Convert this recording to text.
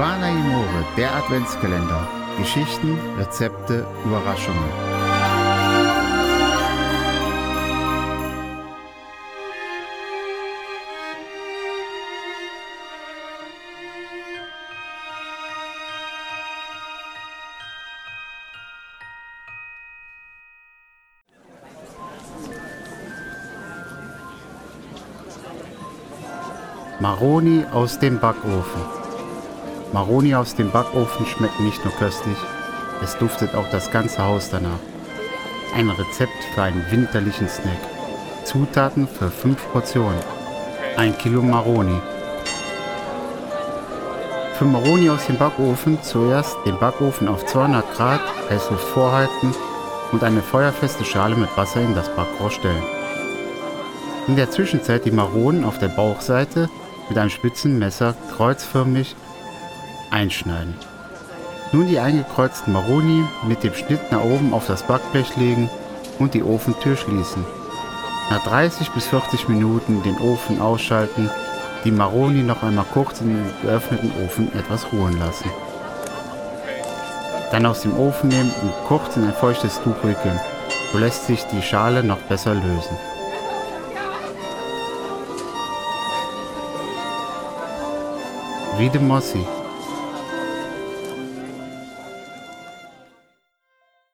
Amore, der Adventskalender. Geschichten, Rezepte, Überraschungen. Maroni aus dem Backofen. Maroni aus dem Backofen schmeckt nicht nur köstlich, es duftet auch das ganze Haus danach. Ein Rezept für einen winterlichen Snack. Zutaten für 5 Portionen. 1 Kilo Maroni. Für Maroni aus dem Backofen zuerst den Backofen auf 200 Grad Heißluft vorhalten und eine feuerfeste Schale mit Wasser in das Backrohr stellen. In der Zwischenzeit die Maronen auf der Bauchseite mit einem spitzen Messer kreuzförmig einschneiden. Nun die eingekreuzten Maroni mit dem Schnitt nach oben auf das Backblech legen und die Ofentür schließen. Nach 30 bis 40 Minuten den Ofen ausschalten, die Maroni noch einmal kurz in den geöffneten Ofen etwas ruhen lassen. Dann aus dem Ofen nehmen und kurz in ein feuchtes Tuch wickeln, so lässt sich die Schale noch besser lösen. Vide Mossi